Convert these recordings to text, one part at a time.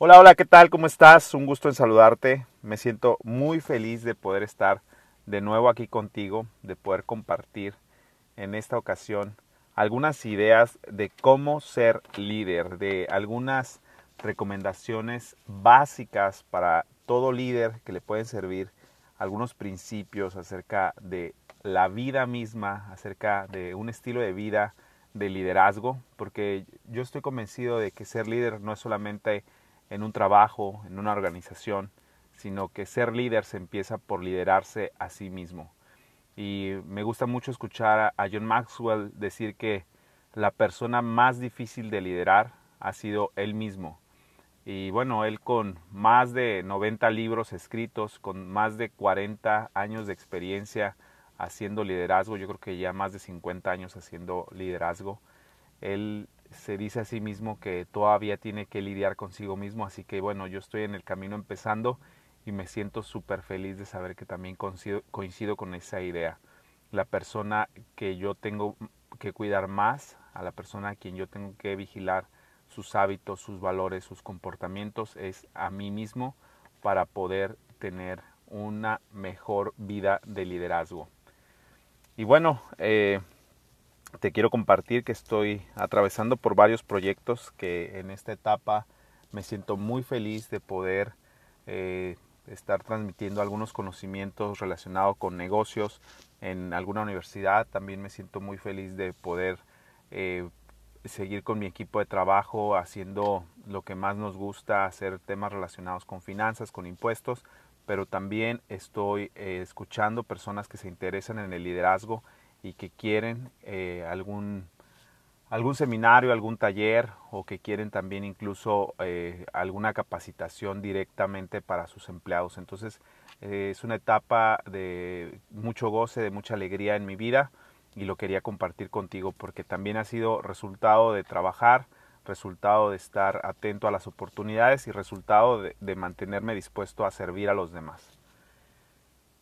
Hola, hola, ¿qué tal? ¿Cómo estás? Un gusto en saludarte. Me siento muy feliz de poder estar de nuevo aquí contigo, de poder compartir en esta ocasión algunas ideas de cómo ser líder, de algunas recomendaciones básicas para todo líder que le pueden servir, algunos principios acerca de la vida misma, acerca de un estilo de vida de liderazgo, porque yo estoy convencido de que ser líder no es solamente en un trabajo, en una organización, sino que ser líder se empieza por liderarse a sí mismo. Y me gusta mucho escuchar a John Maxwell decir que la persona más difícil de liderar ha sido él mismo. Y bueno, él con más de 90 libros escritos, con más de 40 años de experiencia haciendo liderazgo, yo creo que ya más de 50 años haciendo liderazgo, él se dice a sí mismo que todavía tiene que lidiar consigo mismo, así que bueno, yo estoy en el camino empezando y me siento súper feliz de saber que también coincido, coincido con esa idea. La persona que yo tengo que cuidar más, a la persona a quien yo tengo que vigilar sus hábitos, sus valores, sus comportamientos, es a mí mismo para poder tener una mejor vida de liderazgo. Y bueno, eh, te quiero compartir que estoy atravesando por varios proyectos que en esta etapa me siento muy feliz de poder eh, estar transmitiendo algunos conocimientos relacionados con negocios en alguna universidad. También me siento muy feliz de poder eh, seguir con mi equipo de trabajo haciendo lo que más nos gusta, hacer temas relacionados con finanzas, con impuestos, pero también estoy eh, escuchando personas que se interesan en el liderazgo y que quieren eh, algún, algún seminario, algún taller o que quieren también incluso eh, alguna capacitación directamente para sus empleados. Entonces eh, es una etapa de mucho goce, de mucha alegría en mi vida y lo quería compartir contigo porque también ha sido resultado de trabajar, resultado de estar atento a las oportunidades y resultado de mantenerme dispuesto a servir a los demás.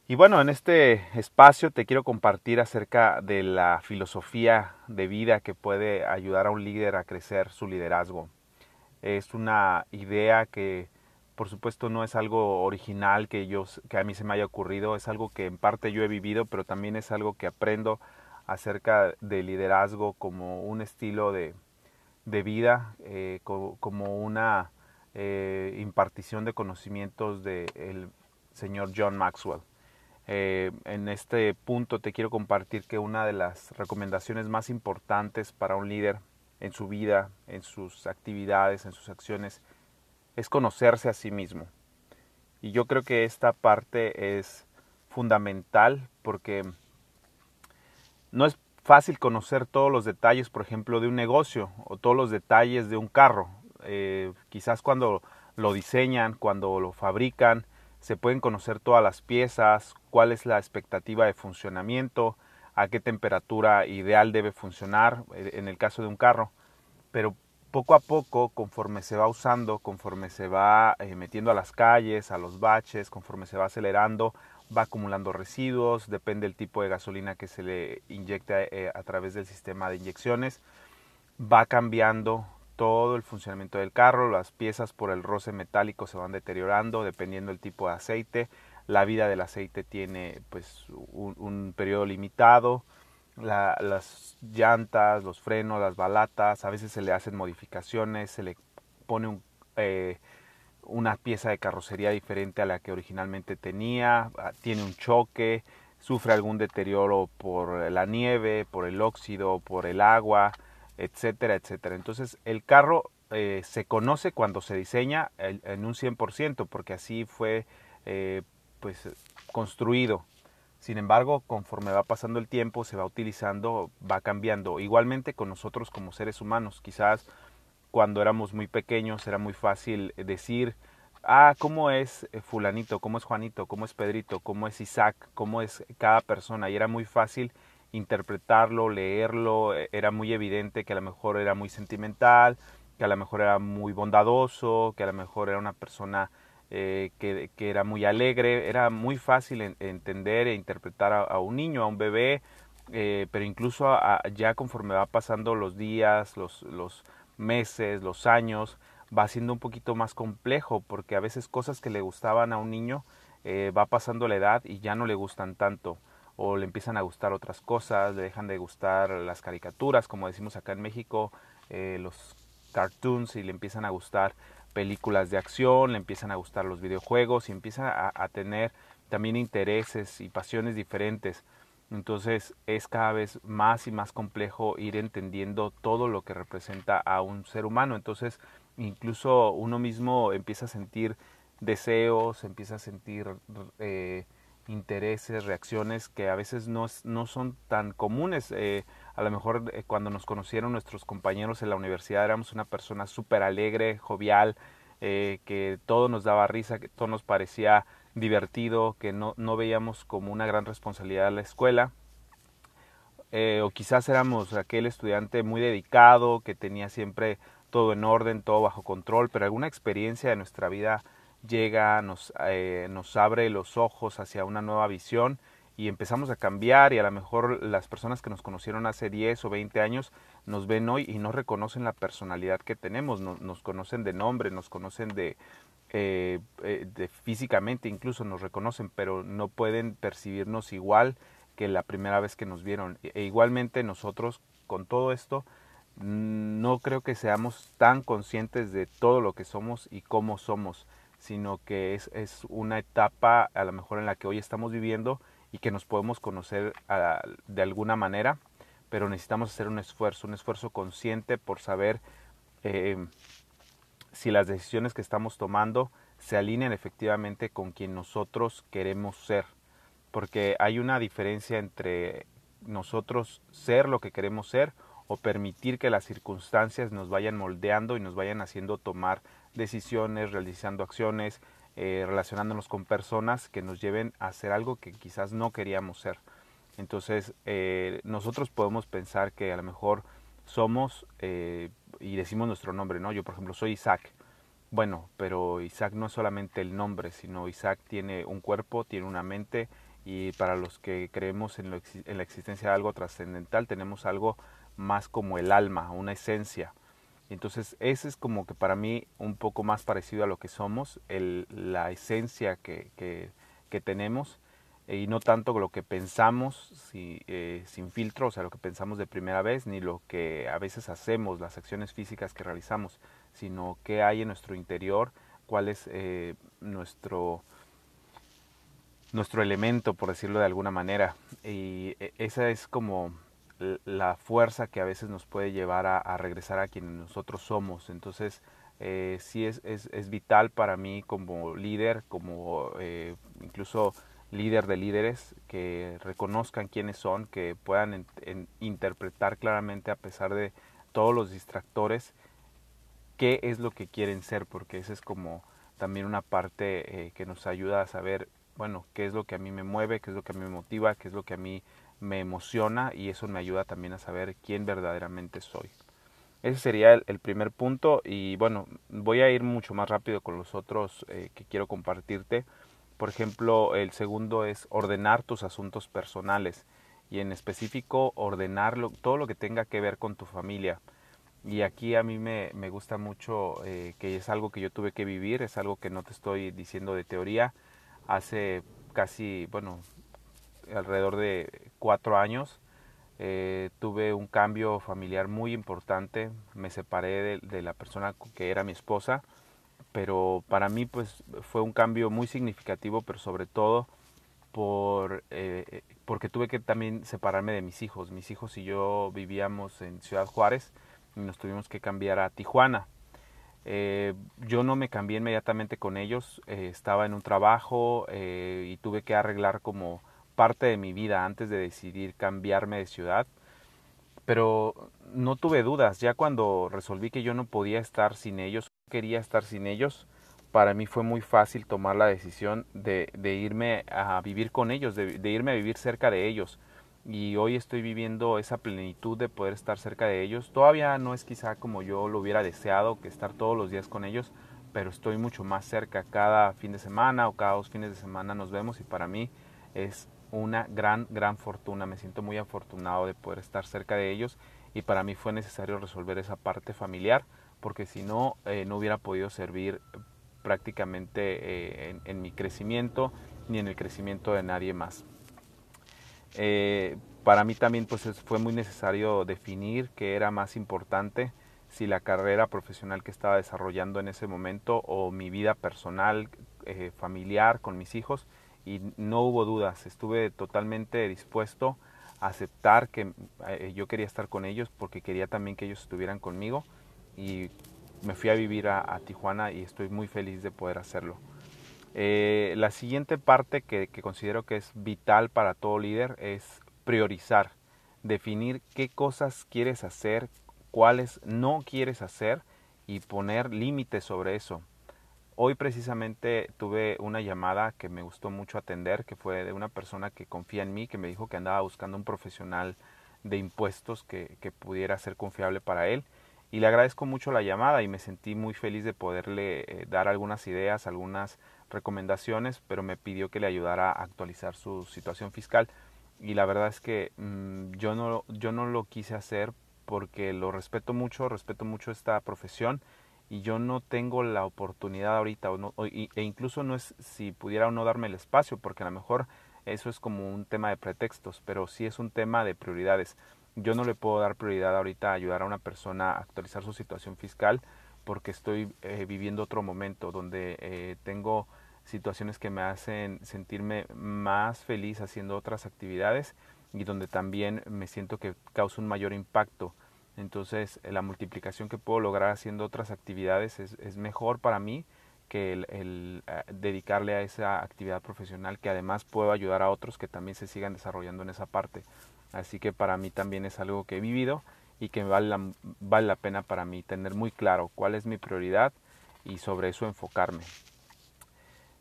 Y bueno, en este espacio te quiero compartir acerca de la filosofía de vida que puede ayudar a un líder a crecer su liderazgo. Es una idea que por supuesto no es algo original que a mí se me haya ocurrido, es algo que en parte yo he vivido, pero también es algo que aprendo acerca de liderazgo como un estilo de, de vida, eh, como, una eh, impartición de conocimientos del señor John Maxwell. Eh, en este punto te quiero compartir que una de las recomendaciones más importantes para un líder en su vida, en sus actividades, en sus acciones, es conocerse a sí mismo. Y yo creo que esta parte es fundamental porque no es fácil conocer todos los detalles, por ejemplo, de un negocio o todos los detalles de un carro. Eh, quizás cuando lo diseñan, cuando lo fabrican, se pueden conocer todas las piezas, cuál es la expectativa de funcionamiento, a qué temperatura ideal debe funcionar eh, en el caso de un carro, pero poco a poco, conforme se va usando, conforme se va eh, metiendo a las calles, a los baches, conforme se va acelerando, va acumulando residuos, depende del tipo de gasolina que se le inyecta eh, a través del sistema de inyecciones, va cambiando todo el funcionamiento del carro, las piezas por el roce metálico se van deteriorando dependiendo del tipo de aceite, la vida del aceite tiene pues un, periodo limitado, las llantas, los frenos, las balatas, a veces se le hacen modificaciones, se le pone eh, una pieza de carrocería diferente a la que originalmente tenía, ah, tiene un choque, sufre algún deterioro por la nieve, por el óxido, por el agua, etcétera, etcétera. Entonces el carro eh, se conoce cuando se diseña en un 100%, porque así fue eh, pues, construido. Sin embargo, conforme va pasando el tiempo, se va utilizando, va cambiando. Igualmente con nosotros como seres humanos, quizás cuando éramos muy pequeños era muy fácil decir, ah, ¿cómo es eh, fulanito? ¿Cómo es Juanito? ¿Cómo es Pedrito? ¿Cómo es Isaac? ¿Cómo es cada persona? Y era muy fácil interpretarlo, leerlo, e, era muy evidente que a lo mejor era muy sentimental, que a lo mejor era muy bondadoso, que a lo mejor era una persona eh, que, era muy alegre, era muy fácil entender e interpretar a, un niño, a un bebé, eh, pero incluso ya conforme va pasando los días, los, los meses, los años, va siendo un poquito más complejo porque a veces cosas que le gustaban a un niño eh, va pasando la edad y ya no le gustan tanto o le empiezan a gustar otras cosas, le dejan de gustar las caricaturas, como decimos acá en México, eh, los cartoons y le empiezan a gustar películas de acción, le empiezan a gustar los videojuegos y empieza a, tener también intereses y pasiones diferentes. Entonces es cada vez más y más complejo ir entendiendo todo lo que representa a un ser humano. Entonces incluso uno mismo empieza a sentir deseos, empieza a sentir eh, intereses, reacciones que a veces no, no son tan comunes. Eh, a lo mejor eh, cuando nos conocieron nuestros compañeros en la universidad éramos una persona súper alegre, jovial, eh, que todo nos daba risa, que todo nos parecía divertido, que no, no veíamos como una gran responsabilidad la escuela. o quizás éramos aquel estudiante muy dedicado, que tenía siempre todo en orden, todo bajo control, pero alguna experiencia de nuestra vida llega, nos, eh, nos abre los ojos hacia una nueva visión y empezamos a cambiar y a lo mejor las personas que nos conocieron hace 10 o 20 años nos ven hoy y no reconocen la personalidad que tenemos, nos conocen de nombre, nos conocen de, eh, eh, de físicamente incluso nos reconocen, pero no pueden percibirnos igual que la primera vez que nos vieron. E, e igualmente nosotros con todo esto no creo que seamos tan conscientes de todo lo que somos y cómo somos sino que es, es, una etapa a lo mejor en la que hoy estamos viviendo y que nos podemos conocer de alguna manera, pero necesitamos hacer un esfuerzo, un esfuerzo consciente por saber eh, si las decisiones que estamos tomando se alinean efectivamente con quien nosotros queremos ser, porque hay una diferencia entre nosotros ser lo que queremos ser o permitir que las circunstancias nos vayan moldeando y nos vayan haciendo tomar decisiones, realizando acciones, eh, relacionándonos con personas que nos lleven a hacer algo que quizás no queríamos ser. Entonces, eh, nosotros podemos pensar que a lo mejor somos eh, y decimos nuestro nombre, ¿no? Yo, por ejemplo, soy Isaac. Bueno, pero Isaac no es solamente el nombre, sino Isaac tiene un cuerpo, tiene una mente y para los que creemos en, en la existencia de algo trascendental, tenemos algo más como el alma, una esencia. Entonces, ese es como que para mí un poco más parecido a lo que somos, el, la esencia que, que, tenemos y no tanto lo que pensamos eh, sin filtro, o sea, lo que pensamos de primera vez, ni lo que a veces hacemos, las acciones físicas que realizamos, sino qué hay en nuestro interior, cuál es eh, nuestro, nuestro elemento, por decirlo de alguna manera. Y esa es como la fuerza que a veces nos puede llevar a, regresar a quienes nosotros somos. Entonces, eh, sí es, es, es, vital para mí como líder, como eh, incluso líder de líderes, que reconozcan quiénes son, que puedan interpretar claramente a pesar de todos los distractores, qué es lo que quieren ser, porque esa es como también una parte eh, que nos ayuda a saber, bueno, qué es lo que a mí me mueve, qué es lo que a mí me motiva, qué es lo que a mí me emociona y eso me ayuda también a saber quién verdaderamente soy. Ese sería el, primer punto y bueno, voy a ir mucho más rápido con los otros eh, que quiero compartirte. Por ejemplo, el segundo es ordenar tus asuntos personales y en específico ordenar todo lo que tenga que ver con tu familia. Y aquí a mí me, me gusta mucho eh, que es algo que yo tuve que vivir, es algo que no te estoy diciendo de teoría. Hace casi, bueno, alrededor de cuatro años eh, tuve un cambio familiar muy importante, me separé de, la persona que era mi esposa, pero para mí pues fue un cambio muy significativo, pero sobre todo por, eh, porque tuve que también separarme de mis hijos. Mis hijos y yo vivíamos en Ciudad Juárez y nos tuvimos que cambiar a Tijuana. Eh, yo no me cambié inmediatamente con ellos, estaba en un trabajo y tuve que arreglar como parte de mi vida antes de decidir cambiarme de ciudad, pero no tuve dudas, ya cuando resolví que yo no podía estar sin ellos, quería estar sin ellos, para mí fue muy fácil tomar la decisión de, irme a vivir con ellos, de, de, irme a vivir cerca de ellos. Y hoy estoy viviendo esa plenitud de poder estar cerca de ellos. Todavía no es quizá como yo lo hubiera deseado, que estar todos los días con ellos, pero estoy mucho más cerca. Cada fin de semana o cada dos fines de semana nos vemos y para mí es una gran, gran fortuna. Me siento muy afortunado de poder estar cerca de ellos y para mí fue necesario resolver esa parte familiar porque si no, eh, no hubiera podido servir prácticamente eh, en, mi crecimiento ni en el crecimiento de nadie más. Eh, para mí también pues fue muy necesario definir qué era más importante, si la carrera profesional que estaba desarrollando en ese momento o mi vida personal, familiar con mis hijos y no hubo dudas, estuve totalmente dispuesto a aceptar que yo quería estar con ellos porque quería también que ellos estuvieran conmigo y me fui a vivir a, Tijuana y estoy muy feliz de poder hacerlo. Eh, la siguiente parte que, considero que es vital para todo líder es priorizar, definir qué cosas quieres hacer, cuáles no quieres hacer y poner límites sobre eso. Hoy precisamente tuve una llamada que me gustó mucho atender, que fue de una persona que confía en mí, que me dijo que andaba buscando un profesional de impuestos que, pudiera ser confiable para él. Y le agradezco mucho la llamada y me sentí muy feliz de poderle eh, dar algunas ideas, algunas recomendaciones, pero me pidió que le ayudara a actualizar su situación fiscal. Y la verdad es que mm, yo, no, yo no lo quise hacer porque lo respeto mucho, respeto mucho esta profesión y yo no tengo la oportunidad ahorita o no, e incluso no es si pudiera o no darme el espacio porque a lo mejor eso es como un tema de pretextos, pero sí es un tema de prioridades yo no le puedo dar prioridad ahorita a ayudar a una persona a actualizar su situación fiscal porque estoy eh, viviendo otro momento donde eh, tengo situaciones que me hacen sentirme más feliz haciendo otras actividades y donde también me siento que causa un mayor impacto. Entonces la multiplicación que puedo lograr haciendo otras actividades es, mejor para mí que el, eh, dedicarle a esa actividad profesional que además puedo ayudar a otros que también se sigan desarrollando en esa parte. Así que para mí también es algo que he vivido y que vale la, vale la pena para mí tener muy claro cuál es mi prioridad y sobre eso enfocarme.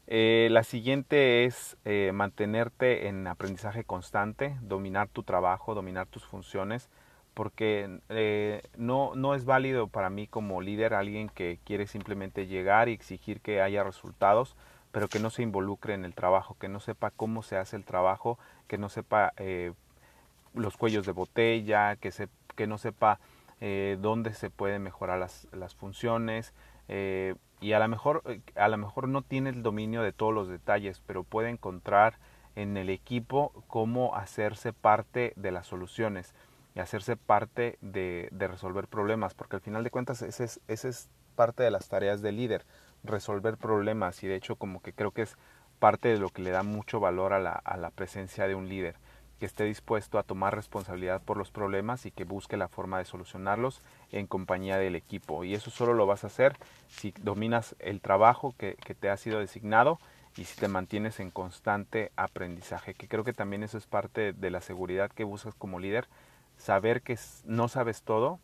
Eh, la siguiente es eh, mantenerte en aprendizaje constante, dominar tu trabajo, dominar tus funciones, porque eh, no, no es válido para mí como líder alguien que quiere simplemente llegar y exigir que haya resultados, pero que no se involucre en el trabajo, que no sepa cómo se hace el trabajo, que no sepa los cuellos de botella, que, se, que no sepa eh, dónde se pueden mejorar las, las funciones eh, y a lo mejor eh, a lo mejor no tiene el dominio de todos los detalles, pero puede encontrar en el equipo cómo hacerse parte de las soluciones y hacerse parte de, resolver problemas, porque al final de cuentas esa es, ese es parte de las tareas del líder, resolver problemas y de hecho como que creo que es parte de lo que le da mucho valor a la, a la presencia de un líder que esté dispuesto a tomar responsabilidad por los problemas y que busque la forma de solucionarlos en compañía del equipo. Y eso solo lo vas a hacer si dominas el trabajo que, te ha sido designado y si te mantienes en constante aprendizaje, que creo que también eso es parte de la seguridad que buscas como líder, saber que no sabes todo,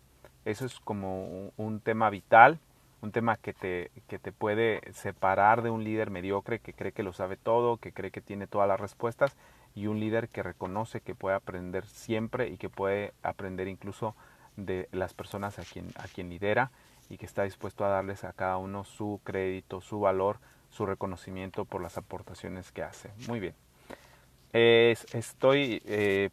eso es como un tema vital, un tema que te, que te puede separar de un líder mediocre que cree que lo sabe todo, que cree que tiene todas las respuestas y un líder que reconoce que puede aprender siempre y que puede aprender incluso de las personas a quien, a quien lidera y que está dispuesto a darles a cada uno su crédito, su valor, su reconocimiento por las aportaciones que hace. Muy bien. estoy eh,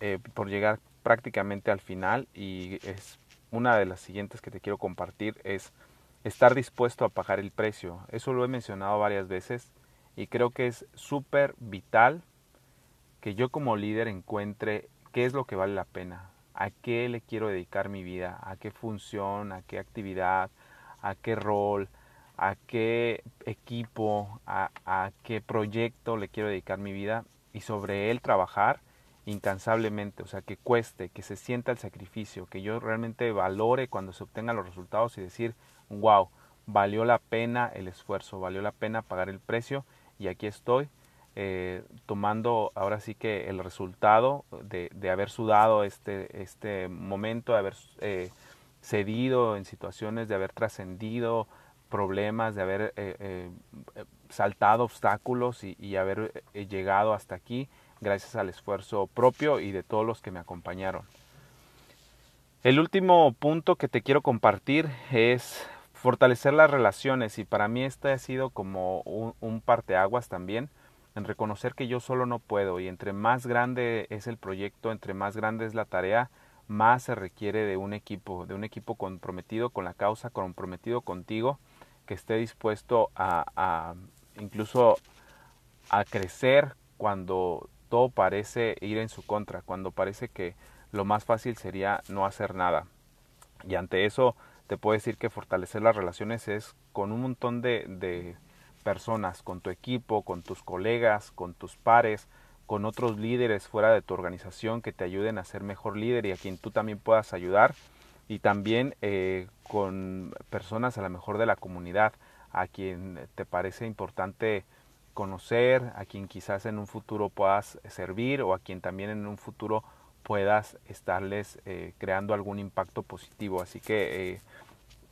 eh, por llegar prácticamente al final y es una de las siguientes que te quiero compartir es estar dispuesto a pagar el precio. Eso lo he mencionado varias veces y creo que es súper vital que yo como líder encuentre qué es lo que vale la pena, a qué le quiero dedicar mi vida, a qué función, a qué actividad, a qué rol, a qué equipo, a, qué proyecto le quiero dedicar mi vida y sobre él trabajar incansablemente, o sea, que cueste, que se sienta el sacrificio, que yo realmente valore cuando se obtengan los resultados y decir, wow, valió la pena el esfuerzo, valió la pena pagar el precio y aquí estoy eh, tomando ahora sí que el resultado de, de haber sudado este, este momento, de haber eh, cedido en situaciones, de haber trascendido problemas, de haber eh, saltado obstáculos y, y haber llegado hasta aquí gracias al esfuerzo propio y de todos los que me acompañaron. El último punto que te quiero compartir es fortalecer las relaciones y para mí este ha sido como un, un parteaguas también en reconocer que yo solo no puedo y entre más grande es el proyecto, entre más grande es la tarea, más se requiere de un equipo, de un equipo comprometido con la causa, comprometido contigo, que esté dispuesto a, a incluso a crecer cuando todo parece ir en su contra, cuando parece que lo más fácil sería no hacer nada. Y ante eso te puedo decir que fortalecer las relaciones es con un montón de, de personas, con tu equipo, con tus colegas, con tus pares, con otros líderes fuera de tu organización que te ayuden a ser mejor líder y a quien tú también puedas ayudar y también eh, con personas a lo mejor de la comunidad a quien te parece importante conocer, a quien quizás en un futuro puedas servir o a quien también en un futuro puedas estarles eh, creando algún impacto positivo. Así que eh,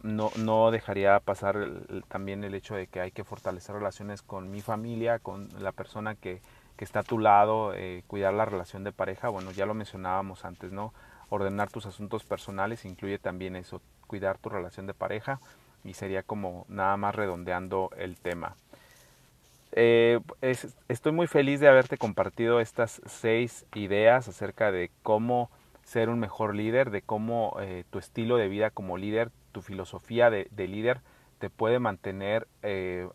no, no dejaría pasar también el hecho de que hay que fortalecer relaciones con mi familia, con la persona que que está a tu lado, eh, cuidar la relación de pareja, bueno, ya lo mencionábamos antes, ¿no? Ordenar tus asuntos personales incluye también eso, cuidar tu relación de pareja y sería como nada más redondeando el tema. Eh, estoy muy feliz de haberte compartido estas seis ideas acerca de cómo ser un mejor líder, de cómo eh, tu estilo de vida como líder, tu filosofía de, líder te puede mantener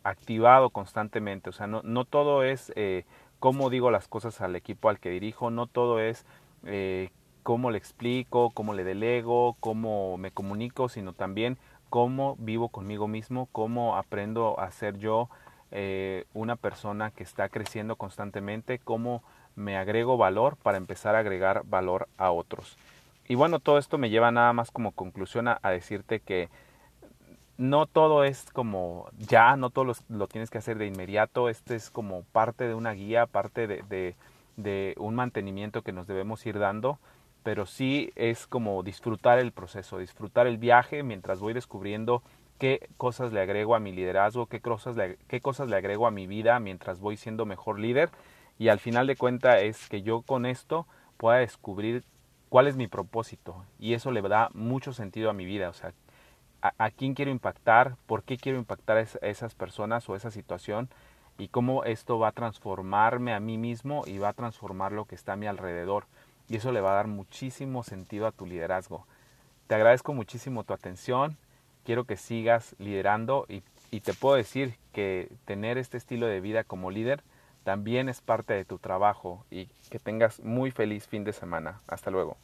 activado constantemente. O sea, no, no todo es cómo digo las cosas al equipo al que dirijo, no todo es eh, cómo le explico, cómo le delego, cómo me comunico, sino también cómo vivo conmigo mismo, cómo aprendo a ser yo eh, una persona que está creciendo constantemente, cómo me agrego valor para empezar a agregar valor a otros. Y bueno, todo esto me lleva nada más como conclusión a decirte que no todo es como ya, no todo lo, tienes que hacer de inmediato, este es como parte de una guía, parte de, de, un mantenimiento que nos debemos ir dando, pero sí es como disfrutar el proceso, disfrutar el viaje mientras voy descubriendo qué cosas le agrego a mi liderazgo, qué cosas le, qué cosas le agrego a mi vida mientras voy siendo mejor líder y al final de cuenta es que yo con esto pueda descubrir cuál es mi propósito y eso le da mucho sentido a mi vida, o sea, a, quién quiero impactar, por qué quiero impactar a esas personas o esa situación y cómo esto va a transformarme a mí mismo y va a transformar lo que está a mi alrededor. Y eso le va a dar muchísimo sentido a tu liderazgo. Te agradezco muchísimo tu atención, quiero que sigas liderando y, te puedo decir que tener este estilo de vida como líder también es parte de tu trabajo y que tengas muy feliz fin de semana. Hasta luego.